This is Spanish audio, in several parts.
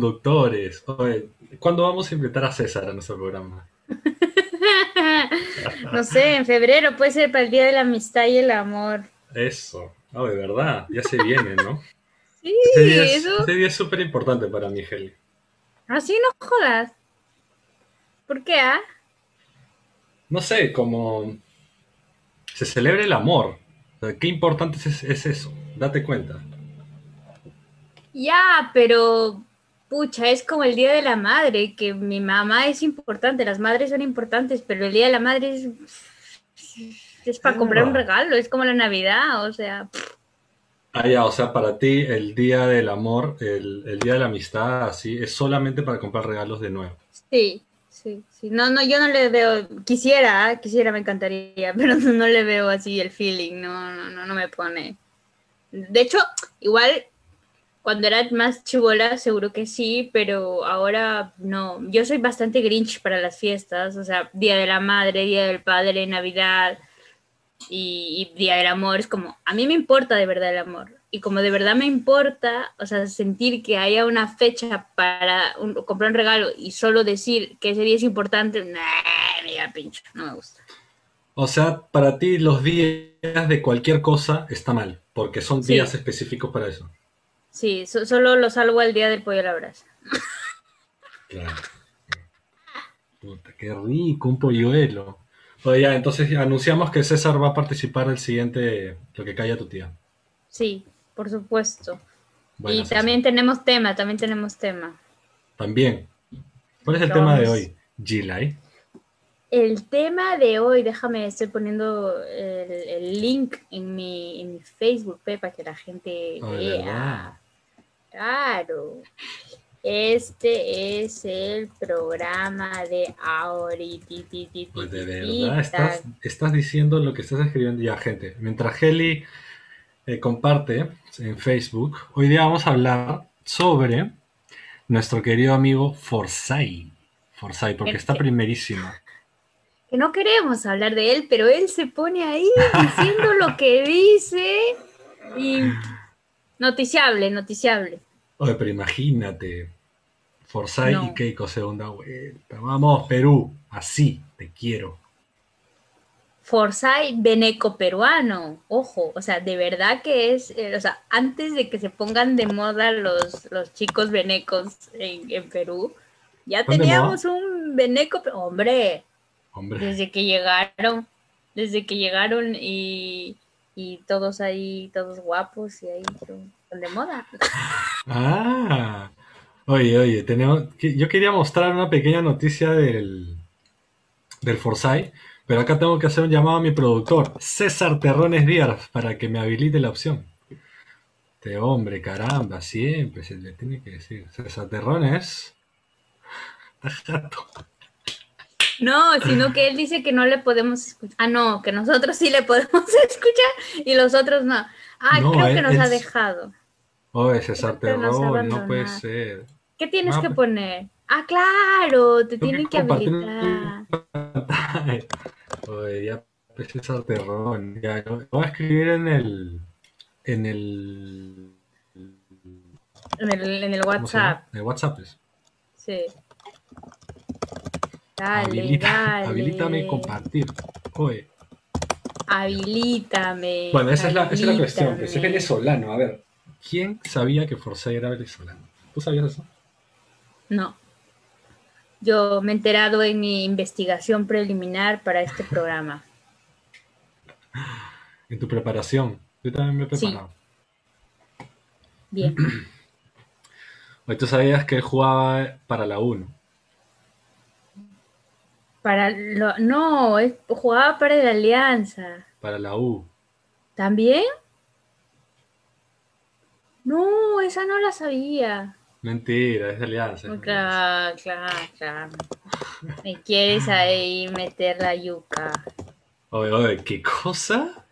conductores. ¿cuándo vamos a invitar a César a nuestro programa? no sé, en febrero puede ser para el Día de la Amistad y el Amor. Eso, no, de verdad, ya se viene, ¿no? sí, Este día es, eso. este día es súper importante para mí, Heli. Así no jodas. ¿Por qué, ah? No sé, como se celebra el amor. O sea, Qué importante es, es eso, date cuenta. Ya, pero pucha, es como el Día de la Madre, que mi mamá es importante, las madres son importantes, pero el Día de la Madre es, es para comprar un regalo, es como la Navidad, o sea, Ah, ya, o sea, para ti el día del amor, el, el día de la amistad, así, es solamente para comprar regalos de nuevo. sí, sí, sí. No, no, yo no le veo, quisiera, ah, quisiera, me encantaría, pero no, no le veo así el feeling, no, no, no, no me pone. De hecho, igual cuando era más chivola, seguro que sí, pero ahora no. Yo soy bastante grinch para las fiestas, o sea, Día de la Madre, Día del Padre, Navidad y, y Día del Amor. Es como, a mí me importa de verdad el amor. Y como de verdad me importa, o sea, sentir que haya una fecha para un- comprar un regalo y solo decir que ese día es importante, nah, me pincho, no me gusta. O sea, para ti los días de cualquier cosa está mal, porque son Sí. días específicos para eso. Sí, so- solo lo salvo al día del pollo a la brasa. Claro. Puta, qué rico, un polluelo. Oye, ya, entonces anunciamos que César va a participar del siguiente Lo que calla tu tía. Sí, por supuesto. Bueno, y César. también tenemos tema, también tenemos tema. También. ¿Cuál es el tema de hoy? Gilay. El tema de hoy, déjame, estoy poniendo el, el link en mi, en mi Facebook para que la gente vea. Claro. Este es el programa de ahorita. Pues de verdad, estás, estás diciendo lo que estás escribiendo ya, gente. Mientras Heli eh, comparte en Facebook, hoy día vamos a hablar sobre nuestro querido amigo Forsyth. Forsyth, porque está primerísimo. Que no queremos hablar de él, pero él se pone ahí diciendo lo que dice y noticiable, noticiable. Oye, pero imagínate, Forsyth No. y Keiko segunda vuelta. Vamos, Perú, así te quiero. Forsyth veneco peruano, ojo, o sea, de verdad que es, eh, o sea, antes de que se pongan de moda los, los chicos venecos en, en Perú, ya ¿Están de teníamos un veneco, hombre, Hombre, desde que llegaron, desde que llegaron y, y todos ahí, todos guapos y ahí son, de moda. Ah, oye, oye, tenemos, yo quería mostrar una pequeña noticia del, del Forsyth, pero acá tengo que hacer un llamado a mi productor, César Terrones Díaz, para que me habilite la opción. Este hombre, caramba, siempre se le tiene que decir. César Terrones. Está jato. No, sino que él dice que no le podemos escuchar. Ah, no, que nosotros sí le podemos escuchar y los otros no. Ah, No, creo él- que nos él ha dejado. Que nos ha Terrones, no puede ser. ¿Qué tienes Ah, que pues- poner? Ah, claro, te tienen que compartir habilitar. Oye, ya pues, Terrón. Ya, voy a escribir en el. En el. En el, en el. WhatsApp. En el WhatsApp. es. Sí. Dale, Habilita, dale. habilítame compartir. Habilítame. Bueno, esa es la, esa es la cuestión. Pues es venezolano. A ver, ¿quién sabía que Forsyth era venezolano? ¿Tú sabías eso? No. Yo me he enterado en mi investigación preliminar para este programa. En tu preparación. Yo también me he Sí. preparado. Bien. Oye, ¿tú sabías que él jugaba para la 1? Para lo, no, es- jugaba para la Alianza. Para la U. ¿También? No, esa no la sabía. Mentira, es de Alianza. es de Alianza. Claro, claro, claro. Me quieres ahí meter la yuca. Oye, oye, ¿qué cosa?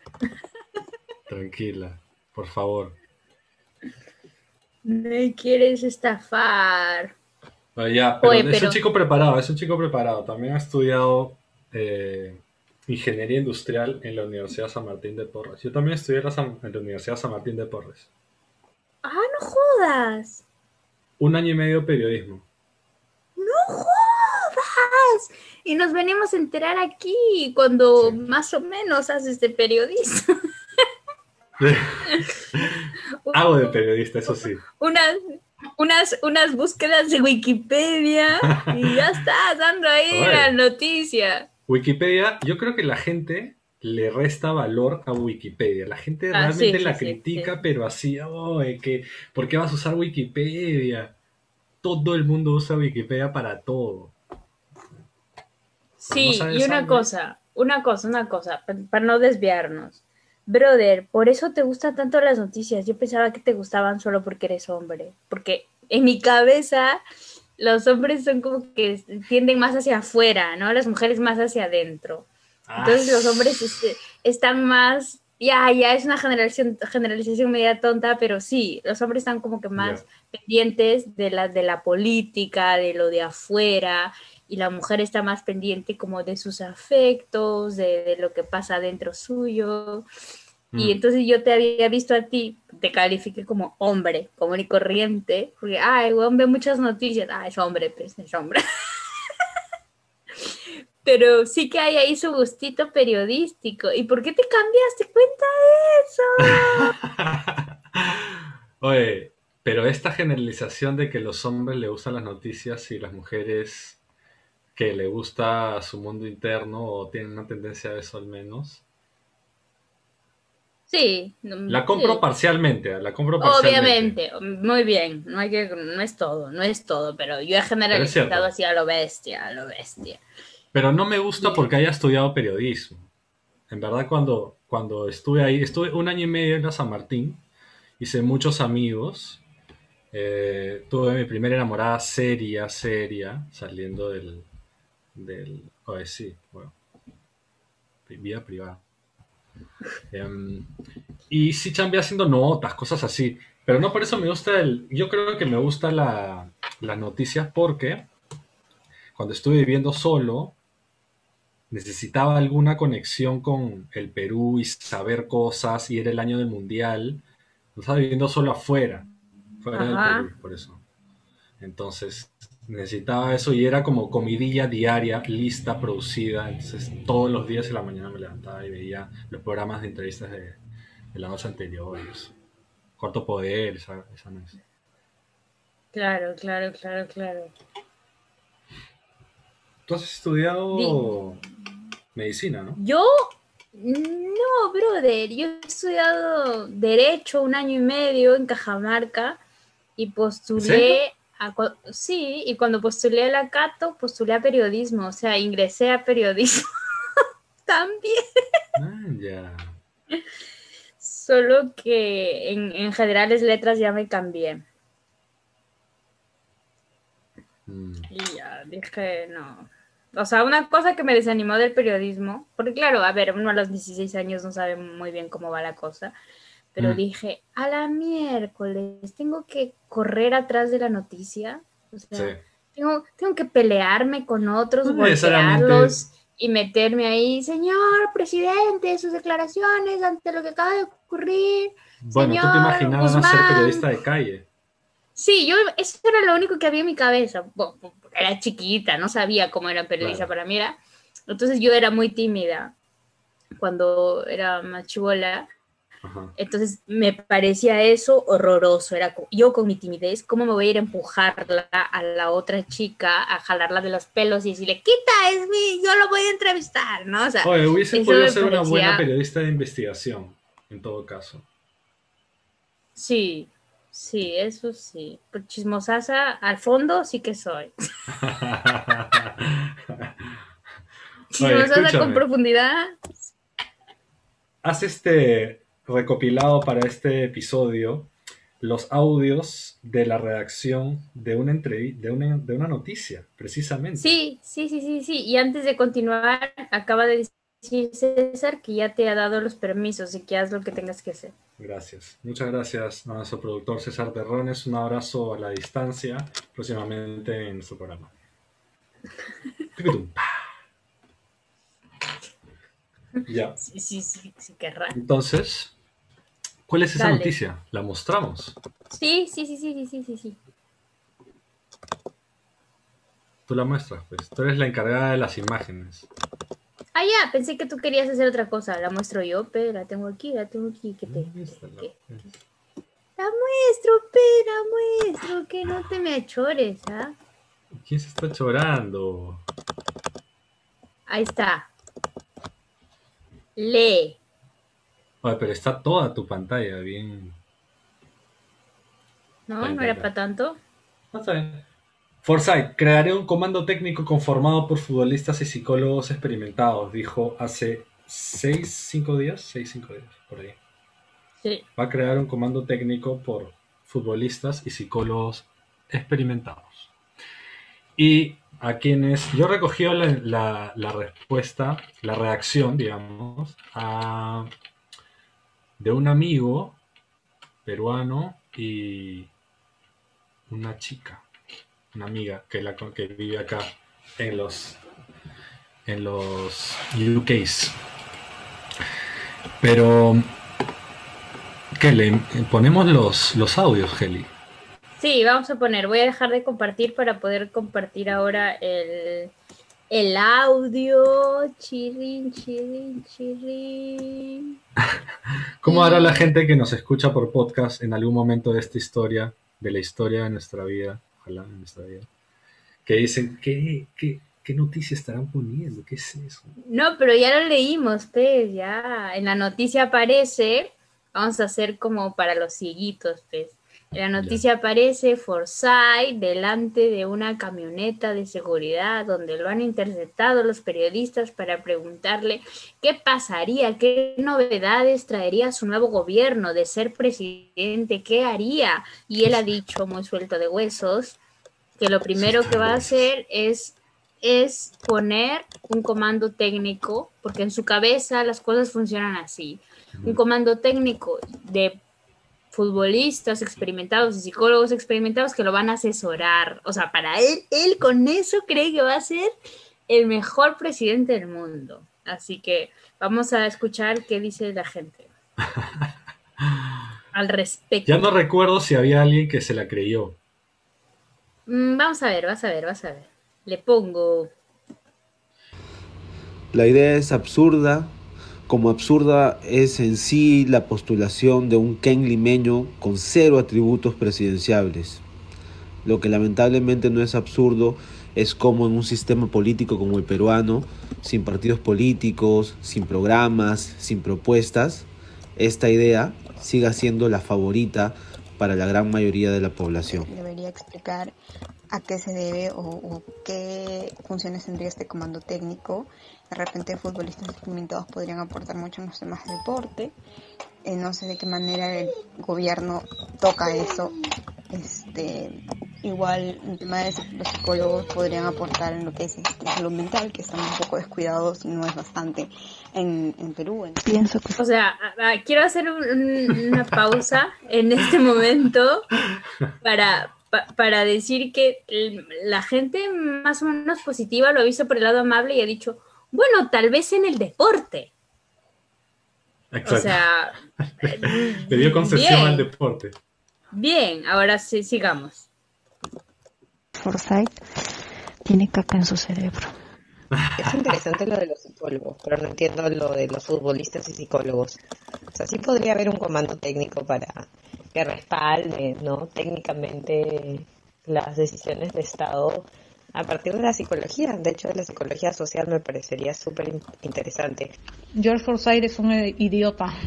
Tranquila, por favor. Me quieres estafar. Ya, pero Oye, es pero- un chico preparado, es un chico preparado. También ha estudiado eh, ingeniería industrial en la Universidad San Martín de Porres. Yo también estudié en la, San- en la Universidad San Martín de Porres. Ah, no jodas. un año y medio de periodismo. ¡No jodas! Y nos venimos a enterar aquí cuando Sí. más o menos haces de periodista. Hago de periodista, eso sí. unas, unas, unas búsquedas de Wikipedia y ya estás dando ahí Oye. la noticia. Wikipedia, yo creo que la gente le resta valor a Wikipedia. La gente Ah, realmente sí, la sí, critica, sí. pero así, oh, eh, que, ¿por qué vas a usar Wikipedia? Todo el mundo usa Wikipedia para todo. Sí, y una algo? cosa, una cosa, una cosa, pa- para no desviarnos. Brother, por eso te gustan tanto las noticias. Yo pensaba que te gustaban solo porque eres hombre. Porque en mi cabeza los hombres son como que tienden más hacia afuera, ¿no? Las mujeres más hacia adentro. Entonces Ah, los hombres este, están más, ya, ya es una generación, generalización media tonta, pero sí, los hombres están como que más pendientes de la, de la política, de lo de afuera, y la mujer está más pendiente como de sus afectos, de, de lo que pasa dentro suyo. Y Mm. entonces yo te había visto a ti, te califiqué como hombre, común y corriente, porque, ay, weón, ve muchas noticias, ah, es hombre, pues, es hombre. Pero sí que hay ahí su gustito periodístico. ¿Y por qué te cambiaste? Cuenta eso. Oye, pero esta generalización de que los hombres le gustan las noticias y las mujeres que le gusta su mundo interno o tienen una tendencia a eso al menos, Sí. la compro sí. parcialmente, la compro parcialmente. Obviamente, muy bien, no hay que, no es todo, no es todo, pero yo he generalizado así a lo bestia, a lo bestia. Pero no me gusta Sí. porque haya estudiado periodismo. En verdad, cuando, cuando estuve ahí, estuve un año y medio en la San Martín, hice muchos amigos. eh, tuve mi primera enamorada seria, seria, saliendo del. Del sí, bueno. Vida privada. Em, y sí chambeé haciendo notas, cosas así. Pero no por eso me gusta el. Yo creo que me gusta la, las noticias porque cuando estuve viviendo solo, necesitaba alguna conexión con el Perú y saber cosas, y era el año del mundial. No estaba viviendo solo afuera, fuera Ajá. del Perú, por eso. Entonces necesitaba eso y era como comidilla diaria, lista, producida. Entonces todos los días en la mañana me levantaba y veía los programas de entrevistas de, de la noche anterior. Cuarto Poder, esa, esa no es. Claro, claro, claro, claro. Tú has estudiado medicina, ¿no? Yo, no, brother, yo he estudiado Derecho un año y medio en Cajamarca y postulé, sí, y cuando postulé a la Cato, postulé a periodismo, o sea, ingresé a periodismo también. Ah, ya. Solo que en, en generales letras ya me cambié. Mm. Y ya dije, no. O sea, una cosa que me desanimó del periodismo, porque claro, a ver, uno a los 16 años no sabe muy bien cómo va la cosa, pero Mm. dije, a la miércoles, tengo que correr atrás de la noticia. O sea, Sí. tengo, tengo que pelearme con otros, golpearlos y meterme ahí, señor presidente, sus declaraciones ante lo que acaba de ocurrir. Bueno, tú te Señor imaginabas ser Guzmán. periodista de calle. Sí, yo, eso era lo único que había en mi cabeza. Bueno, era chiquita, no sabía cómo era periodista Claro. para mí. Era. Entonces yo era muy tímida cuando era más chivola. Ajá. Entonces me parecía eso horroroso. Era yo con mi timidez, ¿cómo me voy a ir a empujarla a la otra chica, a jalarla de los pelos y decirle, quita, es mi, yo lo voy a entrevistar, ¿no? O sea, Oye, hubiese podido ser una buena periodista de investigación, en todo caso. sí, sí, eso sí. Por chismosaza, al fondo sí que soy. Chismosaza con profundidad, Haz este recopilado para este episodio los audios de la redacción de una, de una, de una noticia, precisamente. Sí, sí, sí, sí, sí. Y antes de continuar, acaba de decir César que ya te ha dado los permisos y que haz lo que tengas que hacer. Gracias. Muchas gracias a nuestro productor César Terrones. Un abrazo a la distancia, próximamente en nuestro programa. Ya. Sí, sí, sí, sí, querrá. Entonces, ¿cuál es esa Dale. noticia? ¿La mostramos? Sí, sí, sí, sí, sí, sí, sí, sí. tú la muestras, pues. Tú eres la encargada de las imágenes. Ah, ya, pensé que tú querías hacer otra cosa. La muestro yo, pero la tengo aquí, la tengo aquí. ¿Qué te? Pues. La muestro, pe, la muestro, que no te me achores, ¿ah? ¿Quién se está chorando? Ahí está. Lee. Pero está toda tu pantalla bien. ¿No? ¿No era para tanto? No está bien. Forsyth, crearé un comando técnico conformado por futbolistas y psicólogos experimentados, dijo hace seis, cinco días, seis, cinco días, por ahí. Sí. Va a crear un comando técnico por futbolistas y psicólogos experimentados. Y a quienes yo recogí la, la- la respuesta, la reacción, digamos, a- de un amigo peruano y una chica, una amiga que, la, que vive acá en los, en los UKs. Pero, ¿qué le ponemos los, los audios, Heli? Sí, vamos a poner, voy a dejar de compartir para poder compartir ahora el, el audio. Chirrin, chirrin, chirrin. ¿Cómo hará la gente que nos escucha por podcast en algún momento de esta historia, de la historia de nuestra vida, ojalá en nuestra vida, que dicen, ¿qué, qué, qué noticia estarán poniendo? ¿Qué es eso? No, pero ya lo leímos, pues, ya. En la noticia aparece, vamos a hacer como para los cieguitos, pues. La noticia aparece Forsyth delante de una camioneta de seguridad donde lo han interceptado los periodistas para preguntarle qué pasaría, qué novedades traería su nuevo gobierno de ser presidente, qué haría. Y él ha dicho, muy suelto de huesos, que lo primero que va a hacer es es poner un comando técnico, porque en su cabeza las cosas funcionan así. Un comando técnico de futbolistas experimentados y psicólogos experimentados que lo van a asesorar. O sea, para él, él con eso cree que va a ser el mejor presidente del mundo. Así que vamos a escuchar qué dice la gente al respecto. Ya no recuerdo si había alguien que se la creyó. Mm, Vamos a ver, vas a ver, vas a ver. Le pongo La idea es absurda, como absurda es en sí la postulación de un Ken limeño con cero atributos presidenciables. Lo que lamentablemente no es absurdo es como en un sistema político como el peruano, sin partidos políticos, sin programas, sin propuestas, esta idea siga siendo la favorita para la gran mayoría de la población. debería explicar a qué se debe o, o qué funciones tendría este comando técnico. De repente futbolistas experimentados podrían aportar mucho en los temas de deporte. Eh, no sé de qué manera el gobierno toca eso. Este, igual en tema de los psicólogos podrían aportar en lo que es este, salud mental, que están un poco descuidados y no es bastante en, en Perú. Pienso que O sea, a- a- quiero hacer un- un- una pausa en este momento para, pa- para decir que el- la gente más o menos positiva lo ha visto por el lado amable y ha dicho, bueno, tal vez en el deporte. O Exacto. sea, Le dio concesión bien. al deporte. bien, ahora sí, sigamos. Forsyth tiene caca en su cerebro. Es interesante lo de los psicólogos, pero no entiendo lo de los futbolistas y psicólogos. O sea, sí podría haber un comando técnico para que respalde, ¿no? Técnicamente las decisiones de Estado a partir de la psicología. De hecho, la psicología social me parecería súper in- interesante. George Forsyth es un idiota.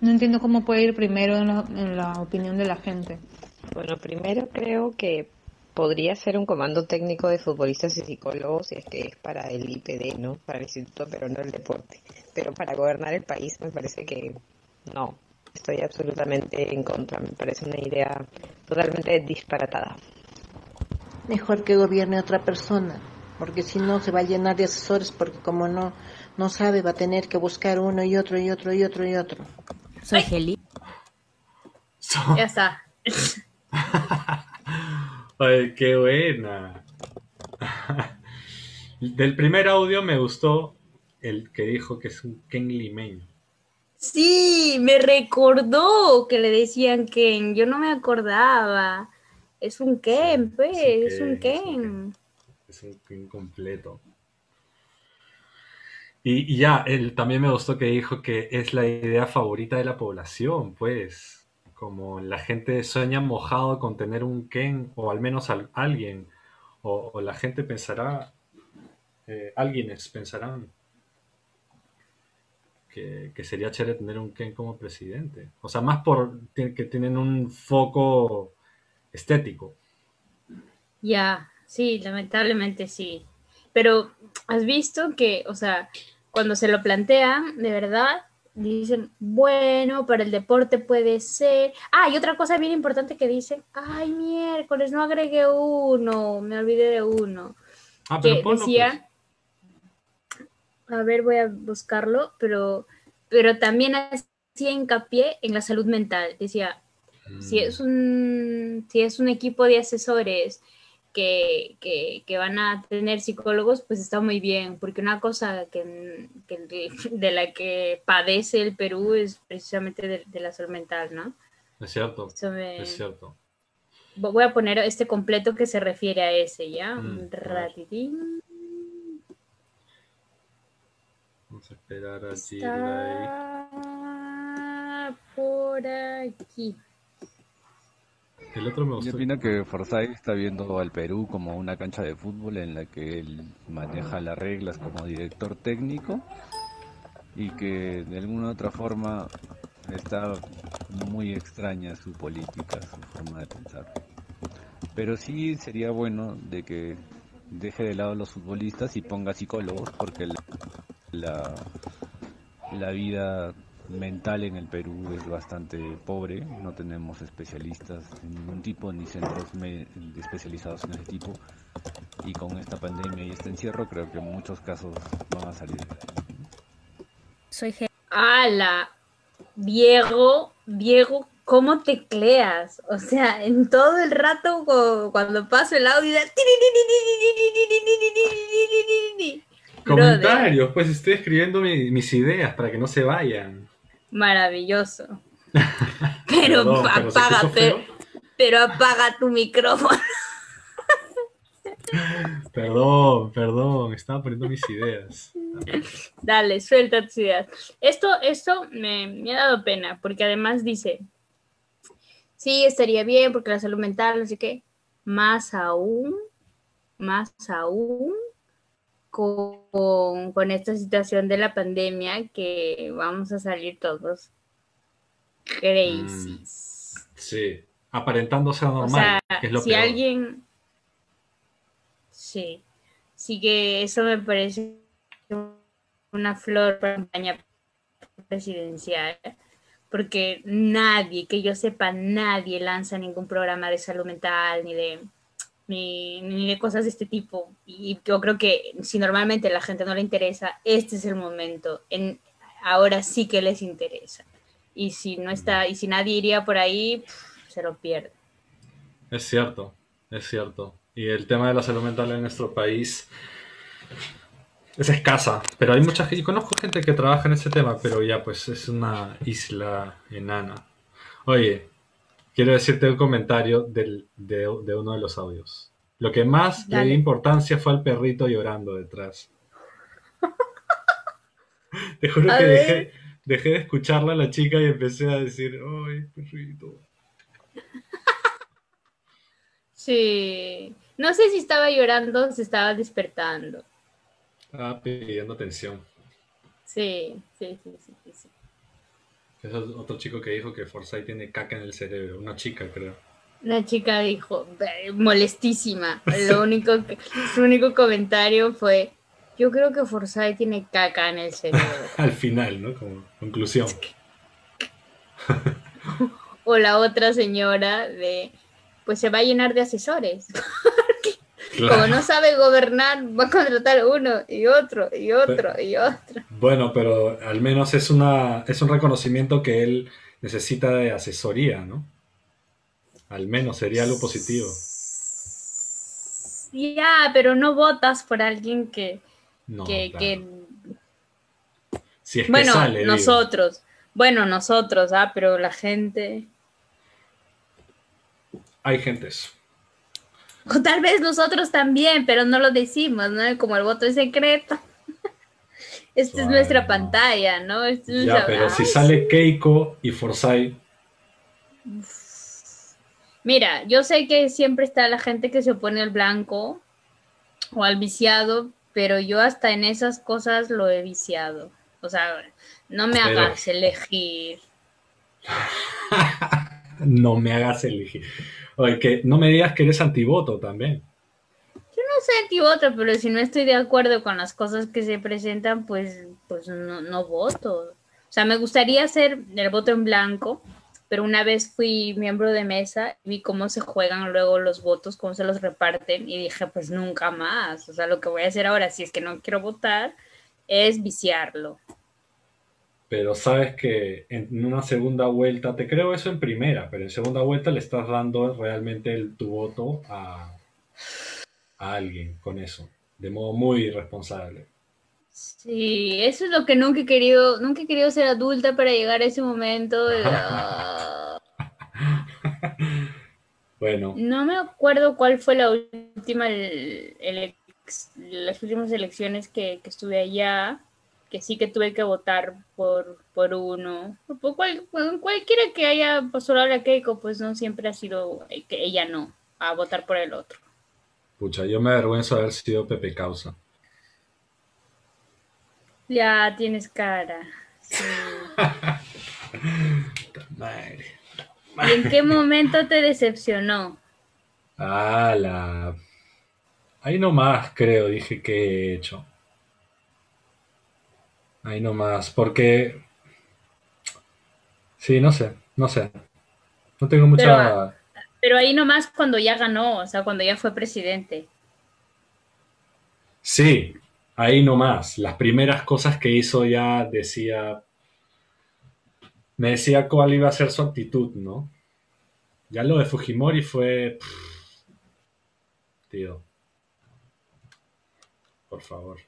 No entiendo cómo puede ir primero en la, en la opinión de la gente. Bueno, primero creo que podría ser un comando técnico de futbolistas y psicólogos si es que es para el IPD, ¿no? Para el Instituto Peruano del Deporte. Pero para gobernar el país me parece que no. Estoy absolutamente en contra. Me parece una idea totalmente disparatada. Mejor que gobierne otra persona, porque si no se va a llenar de asesores, porque como no, no sabe, va a tener que buscar uno y otro y otro y otro y otro. Soy Heli. So- Ya está. Ay, qué buena. Del primer audio me gustó el que dijo que es un Ken limeño. Sí, me recordó que le decían Ken, yo no me acordaba. Es un Ken, pues, es un Ken, es un Ken. Completo. Y, y ya, él también me gustó que dijo que es la idea favorita de la población, pues. Como la gente sueña mojado con tener un Ken, o al menos al- alguien. O, o la gente pensará, eh, alguienes pensarán que, que sería chévere tener un Ken como presidente. O sea, más por que tienen un foco estético. Ya, sí, lamentablemente sí. Pero has visto que, o sea, cuando se lo plantean, de verdad, dicen, bueno, para el deporte puede ser. Ah, y otra cosa bien importante que dicen, ay, miércoles, no agregué uno, me olvidé de uno. Ah, pero ponlo, decía, a ver, voy a buscarlo, pero, pero también hacía hincapié en la salud mental. Decía, pues. Si es un, si es un equipo de asesores que, que- que van a tener psicólogos, pues está muy bien, porque una cosa que, que de, la que padece el Perú es precisamente de, de la salud mental, ¿no? Es cierto, me- es cierto. Voy a poner este completo que se refiere a ese, ¿ya? Mm, Un ratidín. Vamos a esperar a. Está por aquí. El otro me Yo gustó. opino que Forsyth está viendo al Perú como una cancha de fútbol en la que él maneja las reglas como director técnico y que de alguna u otra forma está muy extraña su política, su forma de pensar. Pero sí sería bueno de que deje de lado a los futbolistas y ponga psicólogos porque la, la, la vida mental en el Perú es bastante pobre, no tenemos especialistas de ningún tipo ni centros me- especializados en ese tipo y con esta pandemia y este encierro creo que muchos casos van a salir. Soy ¡Hala! Diego, Diego, ¿cómo tecleas? O sea, en todo el rato cu- cuando paso el audio. Comentarios, pues estoy escribiendo mi- mis ideas para que no se vayan. Maravilloso. Pero Perdón, pero se apaga, pero apaga tu micrófono. Perdón, perdón, estaba poniendo mis ideas. Dale, suelta tus ideas. Esto, esto me, me ha dado pena, porque además dice, sí, estaría bien, porque la salud mental, no sé qué, más aún, más aún con, con esta situación de la pandemia que vamos a salir todos crazy. Sí, aparentando ser O normal, sea, que es lo si peor. alguien... Sí, sí que eso me parece una flor para campaña presidencial, porque nadie, que yo sepa, nadie lanza ningún programa de salud mental ni de ni, ni de cosas de este tipo. Y yo creo que si normalmente a la gente no le interesa, este es el momento. En, ahora sí que les interesa. Y si no está, y si nadie iría por ahí, pff, se lo pierde. Es cierto, es cierto. Y el tema de la salud mental en nuestro país es escasa, pero hay mucha gente, conozco gente que trabaja en ese tema, pero ya pues es una isla enana. Oye, quiero decirte un comentario del- de, de uno de los audios. Lo que más le Dale. di importancia fue al perrito llorando detrás. Te juro A que dejé, dejé de escucharla a la chica y empecé a decir, ¡ay, perrito! Sí. No sé si estaba llorando o se estaba despertando. Estaba pidiendo atención. Sí, sí, sí, sí, sí. Es otro chico que dijo que Forsyth tiene caca en el cerebro. Una chica, creo. La chica dijo, "Ve, molestísima. Lo único que, su único comentario fue, yo creo que Forsyth tiene caca en el cerebro. Al final, ¿no? Como conclusión. O la otra señora de, pues se va a llenar de asesores. Como Claro. no sabe gobernar, va a contratar uno y otro y otro y otro. Bueno, pero al menos es una es un reconocimiento que él necesita de asesoría, ¿no? Al menos sería algo positivo. Ya, pero no votas por alguien que, No, que, claro. que Si es que Bueno, sale, digo. nosotros. Bueno, nosotros, ah, pero la gente. Hay gentes. O tal vez nosotros también, pero no lo decimos, ¿no? Como el voto es secreto. Esta es nuestra pantalla, ¿no? Esta es Ya, nuestra- pero si sale Keiko y Forsyth, Mira, yo sé que siempre está la gente que se opone al blanco o al viciado, pero yo hasta en esas cosas lo he viciado. O sea, no me Pero- hagas elegir. no me hagas elegir. Oye, que no me digas que eres antivoto también. Sé antivoto, pero si no estoy de acuerdo con las cosas que se presentan, pues, pues no, no voto. O sea, me gustaría hacer el voto en blanco, pero una vez fui miembro de mesa y vi cómo se juegan luego los votos, cómo se los reparten y dije, pues nunca más. O sea, lo que voy a hacer ahora, si es que no quiero votar, es viciarlo. Pero sabes que en una segunda vuelta, te creo eso en primera, pero en segunda vuelta le estás dando realmente tu voto a, a alguien con eso, de modo muy irresponsable. Sí, eso es lo que nunca he querido, nunca he querido ser adulta para llegar a ese momento. de-. Bueno, No me acuerdo cuál fue la última, el- el ex- las últimas elecciones que, que estuve allá, que sí que tuve que votar por, por uno. Por cual- cualquiera que haya postulado a Keiko, pues no siempre ha sido que ella no, a votar por el otro. Pucha, yo me avergüenzo de haber sido Pepe Causa. Ya tienes cara. sí. Madre. ¿Y en qué momento te decepcionó? Ah, la... Ahí nomás creo, dije que he hecho. Ahí nomás, porque... Sí, no sé, no sé. No tengo mucha... Pero ahí nomás cuando ya ganó, o sea, cuando ya fue presidente. Sí, ahí nomás. Las primeras cosas que hizo ya decía... Me decía cuál iba a ser su actitud, ¿no? Ya lo de Fujimori fue... pff, Tío. Por favor.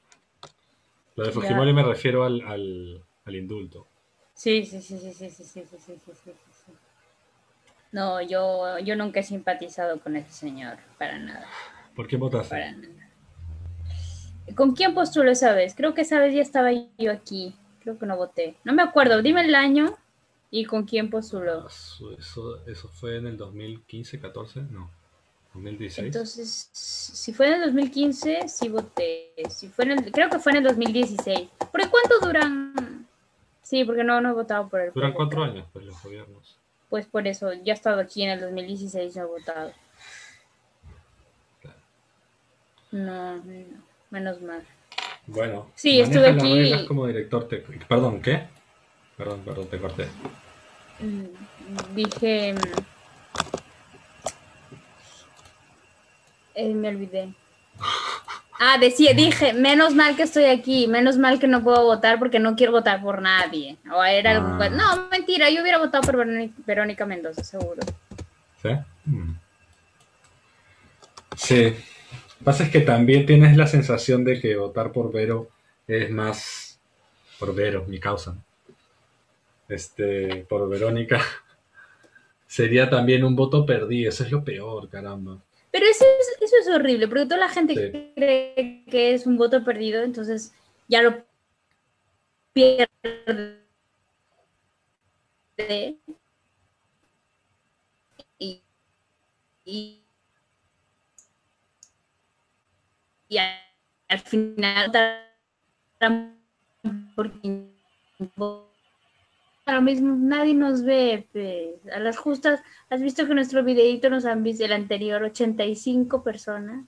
Lo de Ya. Fujimori me refiero al, al, al indulto. Sí, sí, sí, sí, sí, sí, sí, sí, sí, sí. No, yo, yo nunca he simpatizado con ese señor, para nada, ¿Por qué votaste? para nada. ¿Con quién postuló esa vez? Creo que esa vez ya estaba yo aquí, creo que no voté. No me acuerdo, dime el año y con quién postuló. Eso, eso, eso fue en el 2015, 14, no. 2016. Entonces, si fue en el 2015, sí voté. Si fue en el, creo que fue en el 2016. ¿Por cuánto duran? Sí, porque no, no he votado por el. Duran cuatro años, pues, los gobiernos. Pues por eso, ya he estado aquí en el 2016 y he votado. No, no, menos mal. Bueno, Sí, estuve aquí- como director técnico. Perdón, ¿qué? Perdón, perdón, te corté. Mm, Dije. mm, eh, me olvidé. Ah, decía, dije, menos mal que estoy aquí, menos mal que no puedo votar porque no quiero votar por nadie. O era algo- Ah. No, mentira, yo hubiera votado por Verónica, Verónica Mendoza, seguro. ¿Sí? Mm. Sí. Pasa es que también tienes la sensación de que votar por Vero es más por Vero, mi causa. Este, por Verónica. Sería también un voto perdido. Eso es lo peor, caramba. Pero eso es, eso es horrible, porque toda la gente Sí. cree que es un voto perdido, entonces ya lo pierde. Y, y, y al, al final votarán por quien Ahora mismo nadie nos ve, pues. A las justas, ¿has visto que nuestro videito nos han visto el anterior 85 personas?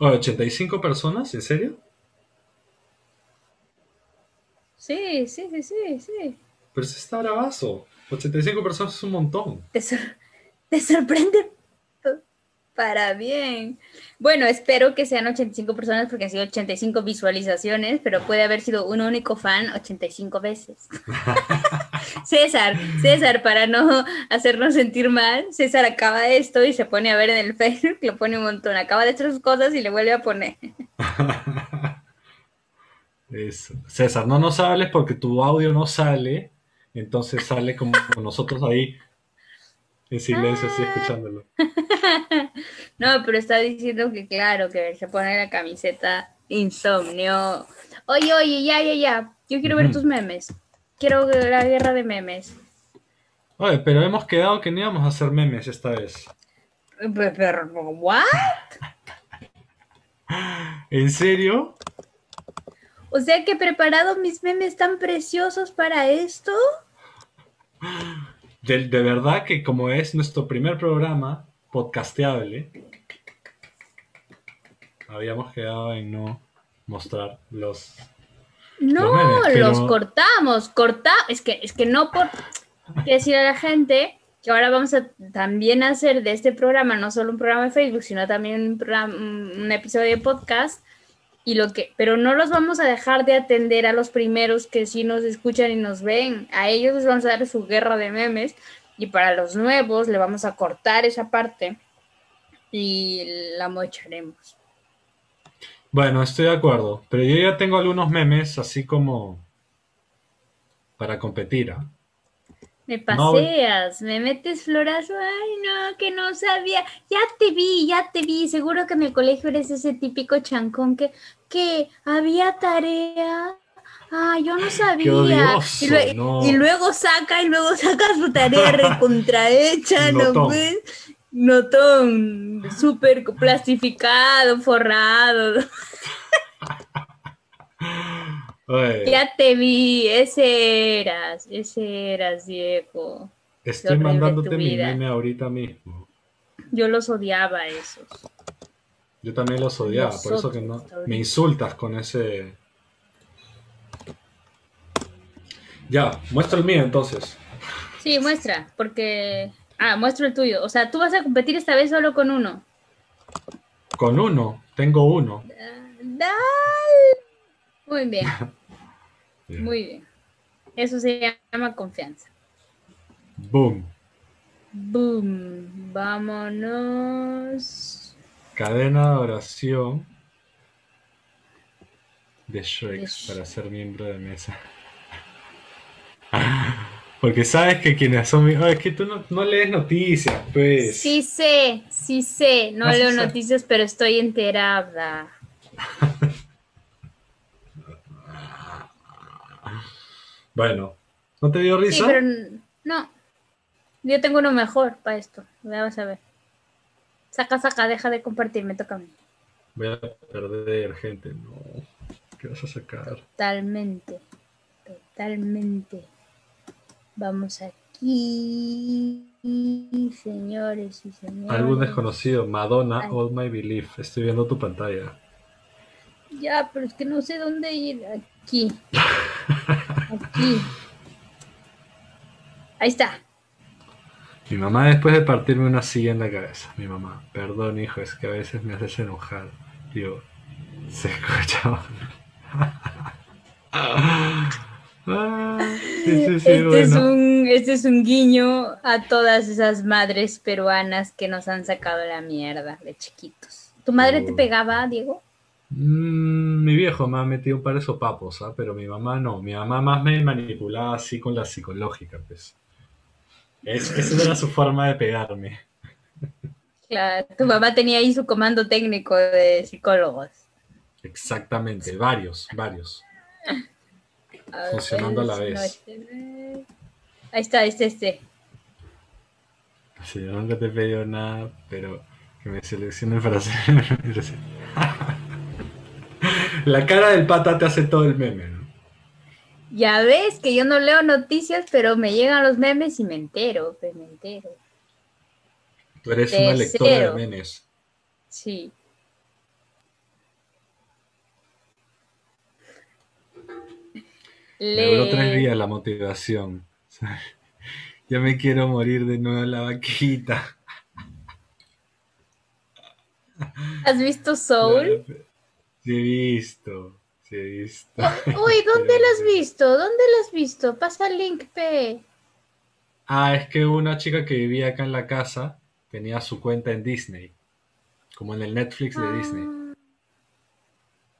Oh, ¿85 personas? ¿En serio? Sí, sí, sí, sí, sí. Pero eso está bravazo. 85 personas es un montón. Te, sor- te sorprende para bien. Bueno, espero que sean 85 personas porque han sido 85 visualizaciones, pero puede haber sido un único fan 85 veces. César, César, para no hacernos sentir mal, César acaba esto y se pone a ver en el Facebook, lo pone un montón, acaba de hacer sus cosas y le vuelve a poner. César, no nos hables porque tu audio no sale, entonces sale como nosotros ahí En silencio, así Ah. escuchándolo. No, pero está diciendo que claro, que se pone la camiseta insomnio. Oye, oye, ya, ya, ya. Yo quiero ver tus memes. Quiero la guerra de memes. Oye, pero hemos quedado que no íbamos a hacer memes esta vez. Pe- Pero, ¿what? ¿En serio? O sea que he preparado mis memes tan preciosos para esto. De, de verdad que como es nuestro primer programa podcasteable, habíamos quedado en no mostrar los... No, Los memes, pero- los cortamos, corta, es que, es que no por hay que decir a la gente que ahora vamos a también hacer de este programa no solo un programa de Facebook, sino también un, programa- un episodio de podcast. Y lo que, pero no los vamos a dejar de atender a los primeros que sí nos escuchan y nos ven. A ellos les vamos a dar su guerra de memes. Y para los nuevos le vamos a cortar esa parte y la mocharemos. Bueno, estoy de acuerdo, pero yo ya tengo algunos memes así como para competir. ¿ah? Me No, paseas, me metes florazo, ay no, que no sabía, ya te vi, ya te vi, seguro que en el colegio eres ese típico chancón que, que había tarea, ah, yo no sabía, odioso, y, lue- no. y luego saca, y luego saca su tarea recontrahecha, ¿no Notón. pues? Notón, súper plastificado, forrado, Oye, ya te vi, ese eras, ese eras, Diego. estoy mandándote mi meme ahorita mismo. Yo los odiaba esos. Yo también los odiaba, por eso que no me insultas con ese. Ya, muestra el mío entonces. Sí, muestra, porque... Ah, muestro el tuyo. O sea, tú vas a competir esta vez solo con uno. Con uno, tengo uno. Dale. Muy bien, muy bien. Eso se llama confianza. Boom. Boom. Vámonos. Cadena de oración de Shrek De para ser miembro de mesa. Porque sabes que quienes son mi- oh, es que tú no, no lees noticias, pues. Sí sé, sí sé. No Ah, leo noticias, pero estoy enterada. Bueno, ¿no te dio Sí, risa? pero n- no. Yo tengo uno mejor para esto. Vamos a ver. Saca, saca, deja de compartir, me toca a mí. Voy a perder, gente. No. ¿Qué vas a sacar? Totalmente. Totalmente. Vamos aquí. Señores y señores. Algún desconocido, Madonna, Ay. All My Belief. Estoy viendo tu pantalla. Ya, pero es que no sé dónde ir. Aquí. Aquí. Ahí está. Mi mamá después de partirme una silla en la cabeza. Mi mamá, perdón hijo, es que a veces me haces enojar. Digo, se escucha. Ah, sí, sí, sí, este, es bueno. un, este es un guiño a todas esas madres peruanas que nos han sacado la mierda de chiquitos. ¿Tu madre te pegaba, Diego? Mm, mi viejo me ha metido un par de sopapos, ¿ah? pero mi mamá no. Mi mamá más me manipulaba así con la psicológica, pues. Es, esa era su forma de pegarme. Claro, tu mamá tenía ahí su comando técnico de psicólogos. Exactamente, varios, varios. A Funcionando a la vez. no, este- Ahí está, este, este. Sí, yo nunca te he pedido nada, pero que me seleccionen para hacer. La cara del pata te hace todo el meme, ¿no? Ya ves que yo no leo noticias, pero me llegan los memes y me entero, pues me entero. Tú eres una lectora de memes. Sí. Me duró tres días la motivación. Ya me quiero morir de nuevo la vaquita. ¿Has visto Soul? Sí he visto, sí he visto. Uy, ¿dónde lo has visto? ¿Dónde lo has visto? Pasa el link, P. Ah, es que una chica que vivía acá en la casa tenía su cuenta en Disney, como en el Netflix de Disney.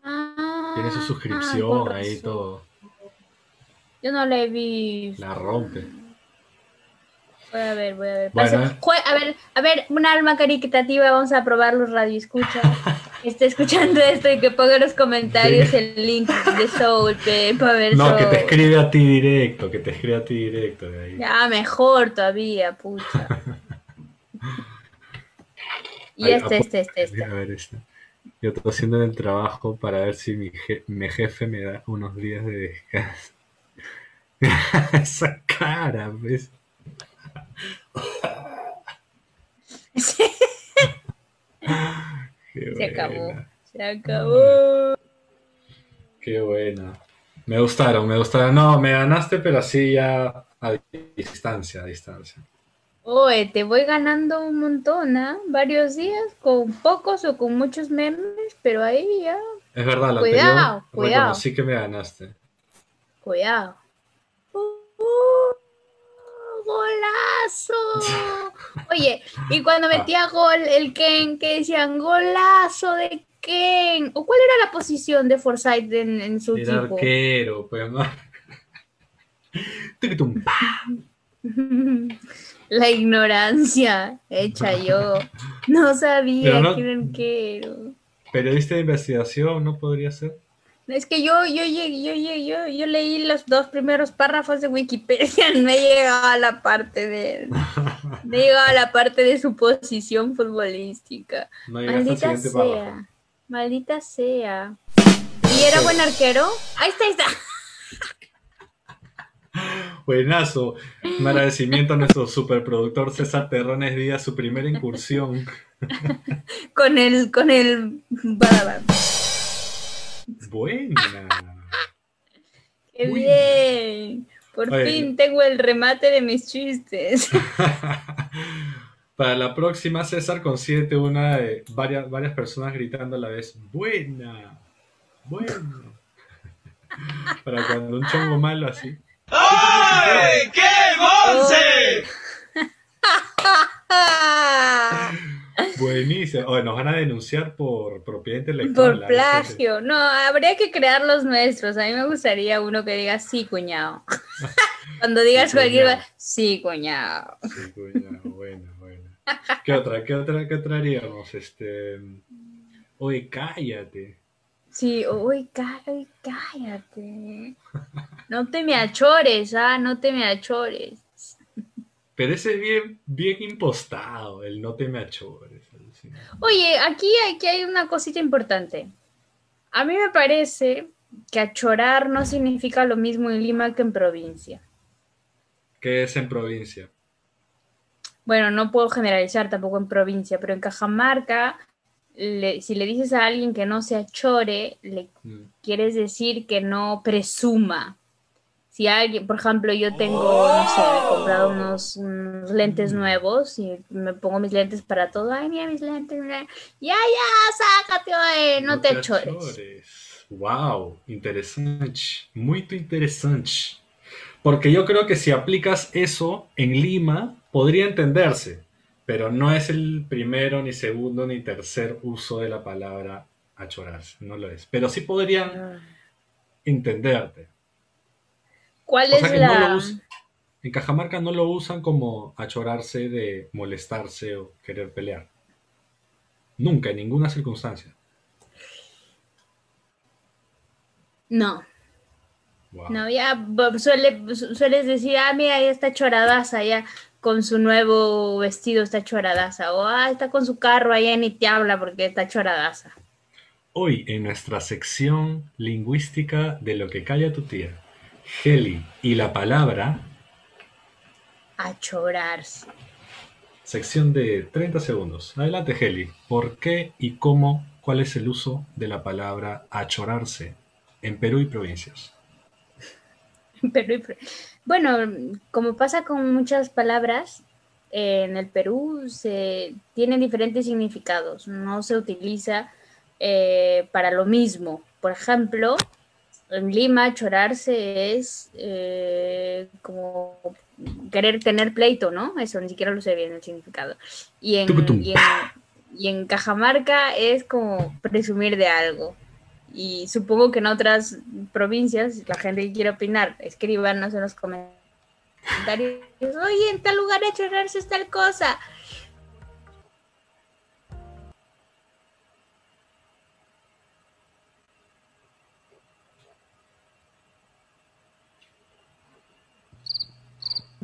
Ah, Tiene su ah, suscripción con ahí todo. Yo no la he visto. La rompe. Voy a ver, voy a ver. Bueno. A ver, a ver, un alma caritativa, vamos a probar los radio esté escuchando esto y que ponga en los comentarios Sí. el link de Soul, para ver No, Soul. que te escribe a ti directo, que te escribe a ti directo de ahí. Ya, mejor todavía, pucha. Y Ay, este, apu- este, este, este. A ver, este. Yo estoy haciendo el trabajo para ver si mi, je- mi jefe me da unos días de descanso. Esa cara, pues. Qué Se acabó. Se acabó. Qué buena. Me gustaron, me gustaron. No, me ganaste, pero así ya a distancia, a distancia. Oye, te voy ganando un montón, ¿ah? Varios días, con pocos o con muchos memes, pero ahí ya, Es verdad, la Cuidado, anterior cuidado. reconocí que me ganaste. cuidado. ¡Uh! ¡Golazo! Oye, y cuando metía gol el Ken, que decían golazo de Ken. ¿O cuál era la posición de Forsyth en, en su equipo? arquero, pues. La ignorancia hecha yo. No sabía no- que era arquero. Periodista de investigación, ¿no podría ser? Es que yo, yo, llegué- yo, llegué- yo, yo leí los dos primeros párrafos de Wikipedia, no he llegado a la parte de, no he llegado a la parte de su posición futbolística. No Maldita siguiente párrafo. sea, maldita sea. ¿Y era buen arquero? Ahí está, ahí está. Buenazo. Un agradecimiento a nuestro superproductor César Terrones Díaz, su primera incursión. Con el, con el. Buena. qué Uy. bien. Por Oye. fin tengo el remate de mis chistes. Para la próxima, César, consíguete una de varias, varias personas gritando a la vez. Buena. Buena. Para cuando un chongo malo así. ¡Ay! ¡Qué monse! Buenísimo. Oye, nos van a denunciar por propiedad intelectual. Por plagio. No, habría que crear los nuestros. A mí me gustaría uno que diga sí, cuñado. Cuando digas Sí, cualquier cuñado. sí, cuñado. Sí, cuñado, buena, buena. ¿Qué otra? ¿Qué otra? ¿Qué otra haríamos? Este. Oye, cállate. Sí, uy, cállate. No te me achores, ah, no te me achores. Pero ese es bien, bien impostado, el no te me achores. Oye, aquí, aquí hay una cosita importante. A mí me parece que achorar no significa lo mismo en Lima que en provincia. ¿Qué es en provincia? Bueno, no puedo generalizar tampoco en provincia, pero en Cajamarca, le- si le dices a alguien que no se achore, le Mm. quieres decir que no presuma. Si alguien, por ejemplo, yo tengo, no sé, he comprado unos, unos lentes nuevos y me pongo mis lentes para todo. Ay, mira mis lentes, mira. Ya, ya, sácate, oye, no, te achores. Wow, interesante. Muy interesante. Porque yo creo que si aplicas eso en Lima, podría entenderse. Pero no es el primero, ni segundo, ni tercer uso de la palabra achorarse. No lo es. Pero sí podrían entenderte. ¿Cuál O es sea no la...? en Cajamarca no lo usan como achorarse de molestarse o querer pelear. Nunca, en ninguna circunstancia. No, Wow. no, ya suele, su- sueles decir, ah, mira, ya está choradaza, ya con su nuevo vestido está choradaza. O, ah, está con su carro, allá ni te habla porque está choradaza. Hoy en nuestra sección lingüística de lo que calla tu tía, Heli y la palabra, Achorarse. sección de 30 segundos. Adelante Heli, ¿por qué y cómo, cuál es el uso de la palabra achorarse en Perú y provincias? Perú y Bueno, como pasa con muchas palabras, eh, en el Perú se tienen diferentes significados. No se utiliza eh, para lo mismo. Por ejemplo, en Lima, chorarse es eh, como querer tener pleito, ¿no? Eso ni siquiera lo sé bien el significado. Y en, y en, y en Cajamarca es como presumir de algo. Y supongo que en otras provincias, la gente que quiere opinar, escríbanos en los comentarios. Oye, en tal lugar hecho rarse es tal cosa.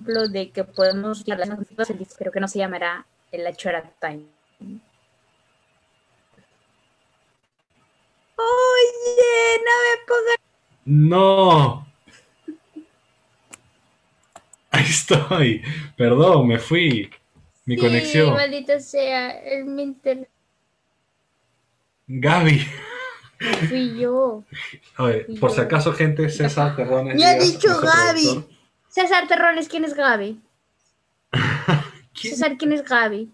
Ejemplo de que podemos usar las noticias, pero que no se llamará el Achora Time. Oye, no me pongas. No. Ahí estoy. Perdón, me fui. Mi Sí, conexión. maldita sea, el mi internet Gaby. fui yo. Oye, por si acaso, gente, César Terrones. Me ha dicho Gaby. productor. César Terrones, ¿quién es Gaby? César, ¿quién es Gaby?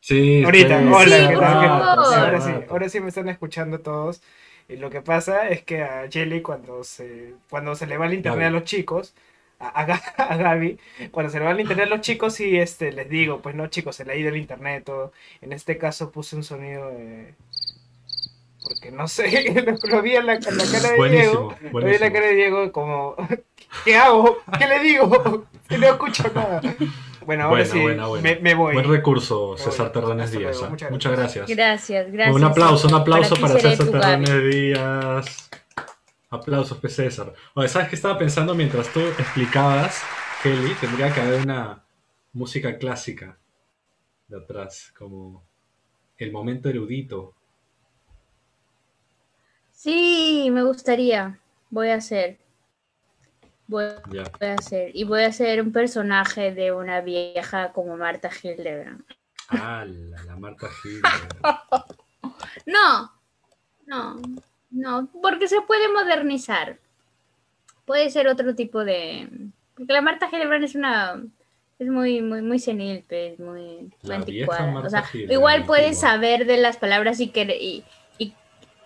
Sí, Ahorita, estoy- hola, Sí, ¿qué tal? ¿Qué tal? favor. Ahora sí, ahora sí me están escuchando todos. Y lo que pasa es que a Jelly cuando se, cuando se le va el internet Gaby. a los chicos, a, a Ga- a Gaby, cuando se le va el internet a los chicos, sí, este, les digo, pues no chicos, se le ha ido el internet, todo. En este caso puse un sonido de... Porque no sé, lo, lo vi en la, en la cara de Buenísimo, Diego. Lo vi en la buenísimo. cara de Diego como, ¿qué hago? ¿Qué le digo? No escucho nada. Bueno, ahora Buena, sí, buena, buena. Me, me voy. Buen recurso, César. Terrones Díaz. ¿ah? muchas gracias. Gracias, gracias. Un aplauso, un aplauso para, César. Terrones Díaz. Aplausos, P. César. Oye, ¿sabes qué estaba pensando mientras tú explicabas, Kelly? Tendría que haber una música clásica de atrás, como el momento erudito. Sí, me gustaría. Voy a hacer. Voy, a hacer. Y voy a hacer un personaje de una vieja como Marta Hildebrand. Ah, la, la Marta Gil. No, no, no, porque se puede modernizar. Puede ser otro tipo de. Porque la Marta Hildebrand es una. Es muy, muy, muy senil, pues, muy La anticuada. O sea, Hildebrand, igual puedes saber de las palabras y querer, y,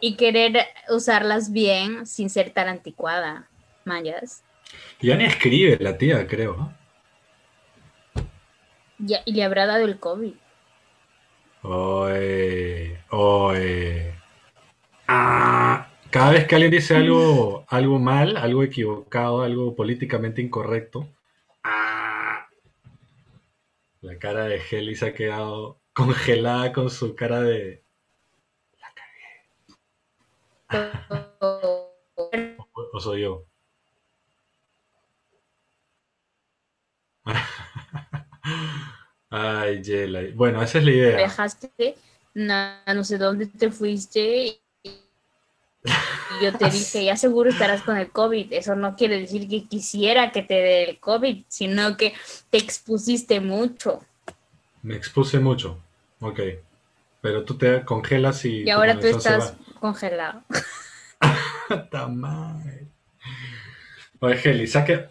y, querer usarlas bien sin ser tan anticuada. Mayas. Ya ni escribe la tía, creo. Ya, y le habrá dado el COVID. Oye, oye. Ah, cada vez que alguien dice algo, algo mal, algo equivocado, algo políticamente incorrecto, ah, la cara de Heli se ha quedado congelada con su cara de. O, soy yo. Ay, Yela. Bueno, esa es la idea. viajaste, no, no sé dónde te fuiste. Y yo te dije, ya seguro estarás con el COVID. Eso no quiere decir que quisiera que te dé el COVID, sino que te expusiste mucho. Me expuse mucho. Ok. Pero tú te congelas y. Y ahora tú estás congelado. va. ¡Ta madre! Oye, Heli, saque.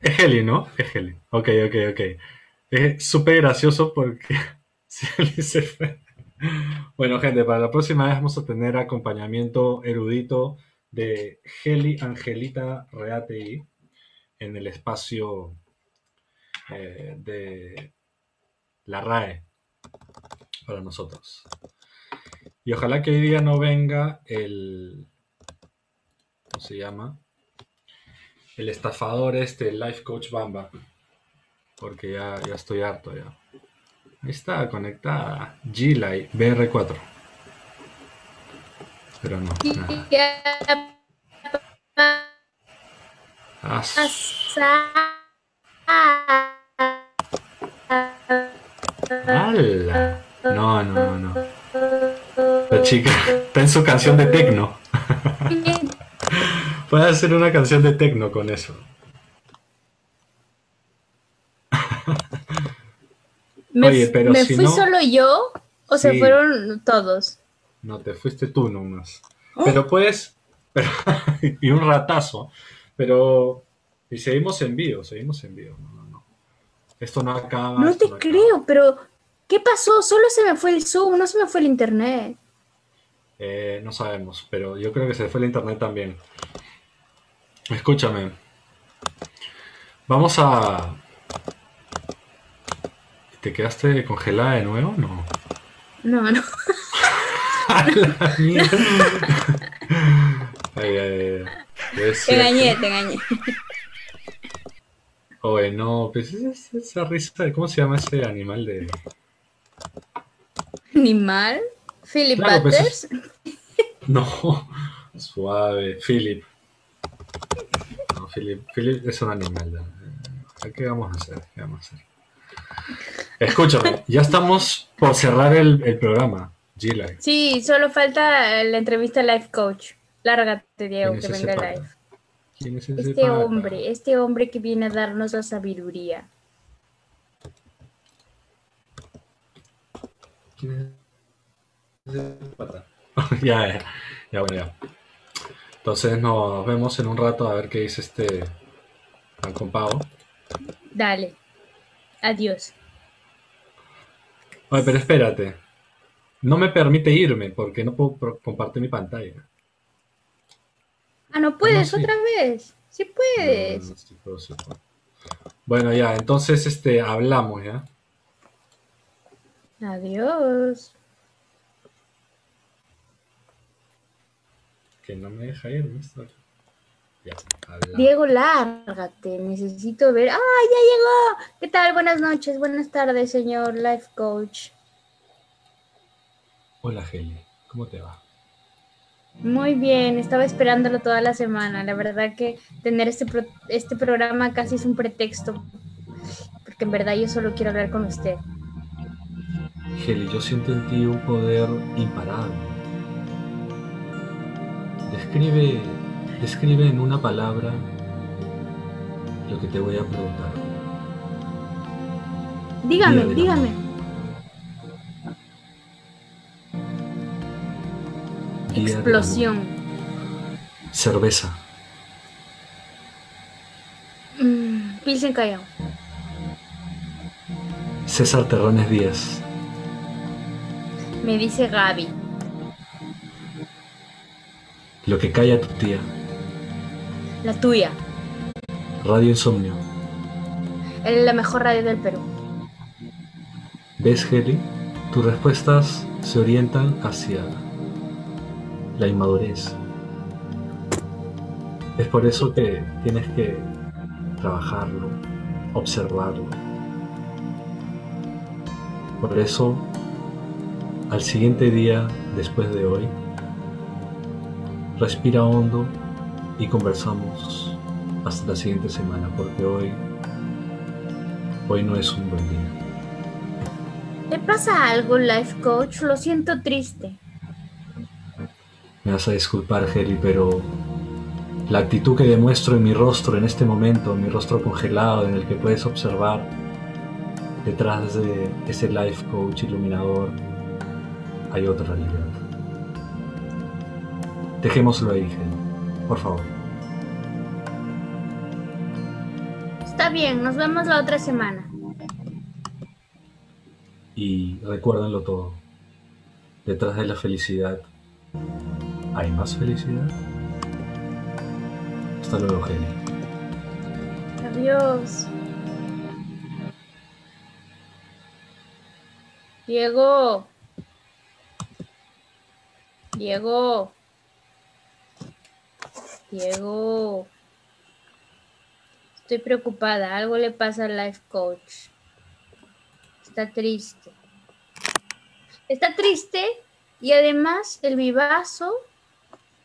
Es Heli, ¿no? Es Heli. Ok, ok, ok. Es súper gracioso porque. Bueno, gente, para la próxima vez vamos a tener acompañamiento erudito de Heli Angelita Reatei en el espacio eh, de la RAE para nosotros. Y ojalá que hoy día no venga el. ¿Cómo se llama? El estafador este, el life coach Bamba. Porque ya, ya estoy harto ya. Ahí está, conectada. G-Lite BR4. Pero no, nada. ¡Hala! No, no, no. La chica está en su canción de tecno. Puede hacer una canción de tecno con eso. ¿Me, Oye, pero me si fui no- solo yo o se fueron todos? No, te fuiste tú nomás. Pero puedes. pero- y un ratazo. Pero. Y seguimos en vivo, seguimos en vivo. No, no, no. Esto no acaba. No te acaba. creo, pero ¿qué pasó? Solo se me fue el Zoom, no se me fue el internet. Eh, no sabemos, pero yo creo que se fue el internet también. Escúchame. Vamos a. ¿Te quedaste congelada de nuevo? No. No, no. La mierda. Ay, ay, ay. Te engañé, te engañé. Oye, no, pues es- esa risa, de- ¿cómo se llama ese animal de...? ¿Animal? ¿Philip Claro, pues? No, suave, Philip. No, Philip, Philip es un animal. ¿no? ¿Qué vamos a hacer? ¿Qué vamos a hacer? Escúchame, ya estamos por cerrar el, el programa, G-Live. Sí, solo falta la entrevista Life Coach. Lárgate, Diego, ¿Quién que venga pata? live. ¿Quién es ese Este pata? hombre, este hombre que viene a darnos la sabiduría. ¿Quién? ya, ya, ya, bueno, ya. Entonces nos vemos en un rato a ver qué dice este tan compavo. Dale. Adiós. Oye, pero espérate. No me permite irme porque no puedo compartir mi pantalla. Ah, no puedes sí. otra vez. Sí puedes. No, sí puedo, sí puedo. Bueno, ya, entonces este hablamos, ¿ya? Adiós. Que no me deja esto. Ya. Diego, lárgate. Necesito ver. ¡Ah, ya llegó! ¿Qué tal? Buenas noches, buenas tardes, señor Life Coach. Hola, Heli. ¿Cómo te va? Muy bien, estaba esperándolo toda la semana. La verdad que tener este, pro- este programa casi es un pretexto. Porque en verdad yo solo quiero hablar con usted. Heli, yo siento en ti un poder imparable. Describe, describe en una palabra lo que te voy a preguntar. Dígame, dígame. Explosión. Cerveza. Mm, Pilsen Callao. César Terrones Díaz. Me dice Gaby. Lo que calla tu tía. La tuya. Radio Insomnio. Es la mejor radio del Perú. ¿Ves, Heli? Tus respuestas se orientan hacia la inmadurez. Es por eso que tienes que trabajarlo, observarlo. Por eso, al siguiente día después de hoy, respira hondo y conversamos hasta la siguiente semana, porque hoy, hoy no es un buen día. ¿Le pasa algo, Life Coach? Lo siento triste. Me vas a disculpar, Heli, pero la actitud que demuestro en mi rostro en este momento, mi rostro congelado en el que puedes observar detrás de ese life coach iluminador, hay otra realidad. Dejémoslo ahí, Heli, por favor. Está bien, nos vemos la otra semana. Y recuérdenlo todo. Detrás de la felicidad, ¿hay más felicidad? Hasta luego, Heli. Adiós. Diego. Diego. Diego. Estoy preocupada. Algo le pasa al life coach. Está triste. Está triste y además el vivazo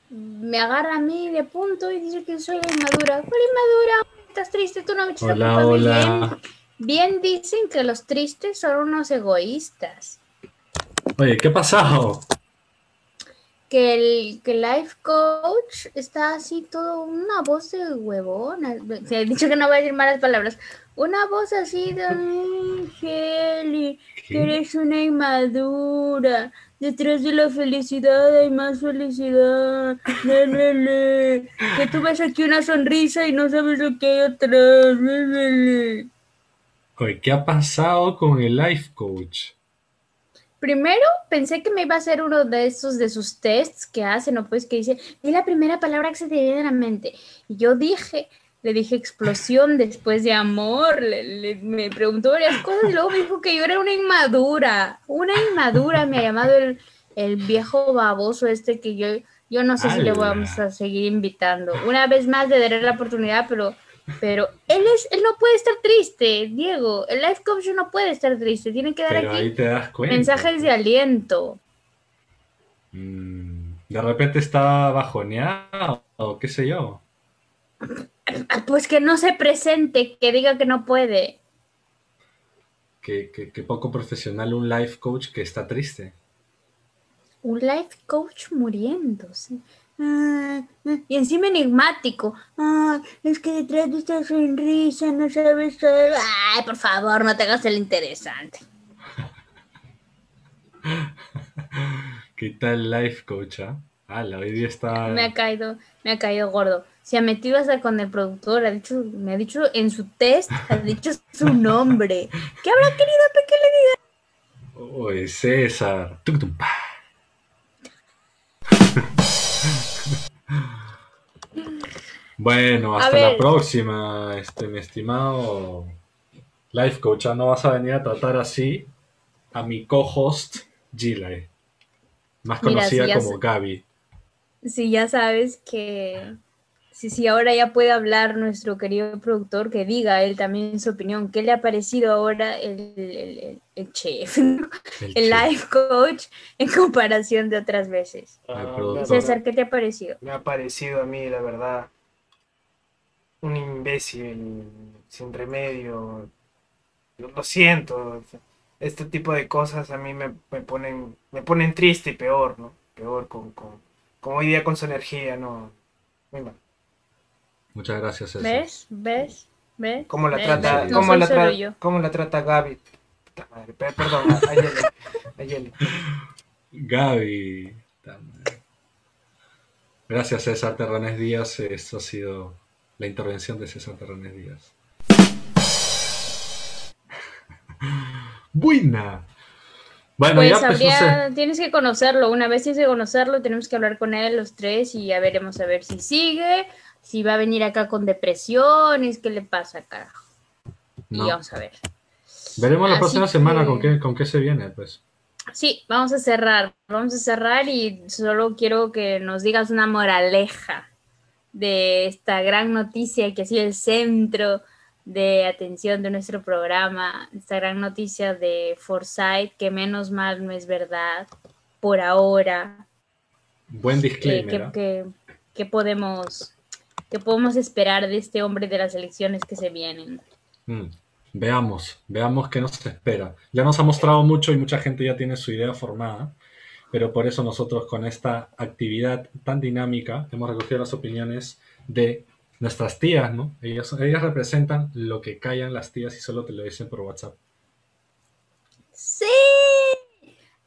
me agarra a mí de punto y dice que soy la inmadura. ¿Cuál inmadura? Estás triste, tú no me echas Hola, hola. Bien, bien dicen que los tristes son unos egoístas. Oye, ¿qué ha pasado? Que el, que life coach está así todo, una voz de huevona. Se ha dicho que no voy a decir malas palabras. Una voz así de "Ay, Heli, que eres una inmadura. Detrás de la felicidad hay más felicidad. Le, le, le. Que tú ves aquí una sonrisa y no sabes lo que hay atrás. ¿qué ha pasado con el life coach? Primero pensé que me iba a hacer uno de esos de sus tests que hacen, o pues que dice, es la primera palabra que se te viene a la mente. Y yo dije, le dije explosión después de amor, le- le- me preguntó varias cosas y luego me dijo que yo era una inmadura, una inmadura, me ha llamado el, el viejo baboso este que yo, yo no sé si le vamos a seguir invitando. Una vez más le daré la oportunidad, pero Pero él es, él no puede estar triste, Diego. El life coach no puede estar triste. Tiene que dar Pero aquí ahí te das cuenta. mensajes de aliento. Mm, de repente está bajoneado o qué sé yo. Pues que no se presente, que diga que no puede. Que, que- que poco profesional un life coach que está triste. Un life coach muriéndose. Ah, ah, y encima enigmático. Ah, es que detrás de esta sonrisa no sabes. Ay, por favor, no te hagas el interesante. ¿Qué tal life coach? ah? Ala, hoy día está. Me ha caído, me ha caído gordo. Se ha metido hasta con el productor, ha dicho, me ha dicho en su test, ha dicho su nombre. ¿Qué habrá querido que le diga? Uy, César. Bueno, hasta la próxima, este, mi estimado life coach. ah, No vas a venir a tratar así a mi co-host Gila, más Mira, conocida si como Gaby. Sí, ya sabes que sí, sí, ahora ya puede hablar nuestro querido productor, que diga él también su opinión. ¿Qué le ha parecido ahora el, el- el- el chef, el, chef. life coach en comparación de otras veces? Ah. César, ¿qué te ha parecido? Me ha parecido a mí, la verdad, un imbécil sin remedio. Lo, lo siento. Este tipo de cosas a mí me, me ponen me ponen triste y peor, ¿no? Peor con, con, con hoy día con su energía, ¿no? Muy mal. Muchas gracias, César. ¿Ves? ¿Ves? ¿Ves? ¿Cómo la ¿Ves? trata, No cómo la solo tra- yo. cómo la trata Gaby? Puta madre, pe- perdón, a- Ayeli, Ayeli. Gaby. puta madre. Gracias, César Terranes Díaz. Esto ha sido la intervención de César Terranes Díaz. Buena. Bueno, Pues ya habría, tienes que conocerlo. Una vez tienes que conocerlo, tenemos que hablar con él los tres y ya veremos a ver si sigue, si va a venir acá con depresiones, qué le pasa, carajo. No. Y vamos a ver. Veremos la Así próxima semana que- con qué, con qué se viene, pues. Sí, vamos a cerrar. Vamos a cerrar y solo quiero que nos digas una moraleja de esta gran noticia que ha sido el centro de atención de nuestro programa, esta gran noticia de Foresight, que menos mal no es verdad por ahora. Buen Eh, disclaimer. ¿qué, ¿ah? qué- qué podemos, qué podemos esperar de este hombre de las elecciones que se vienen? Mm, Veamos, veamos qué nos espera. Ya nos ha mostrado mucho y mucha gente ya tiene su idea formada, pero por eso nosotros con esta actividad tan dinámica hemos recogido las opiniones de nuestras tías, ¿no? Ellas, ellas representan lo que callan las tías y solo te lo dicen por WhatsApp. Sí.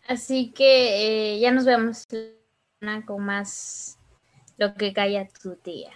Así que eh, ya nos vemos con más lo que calla tu tía.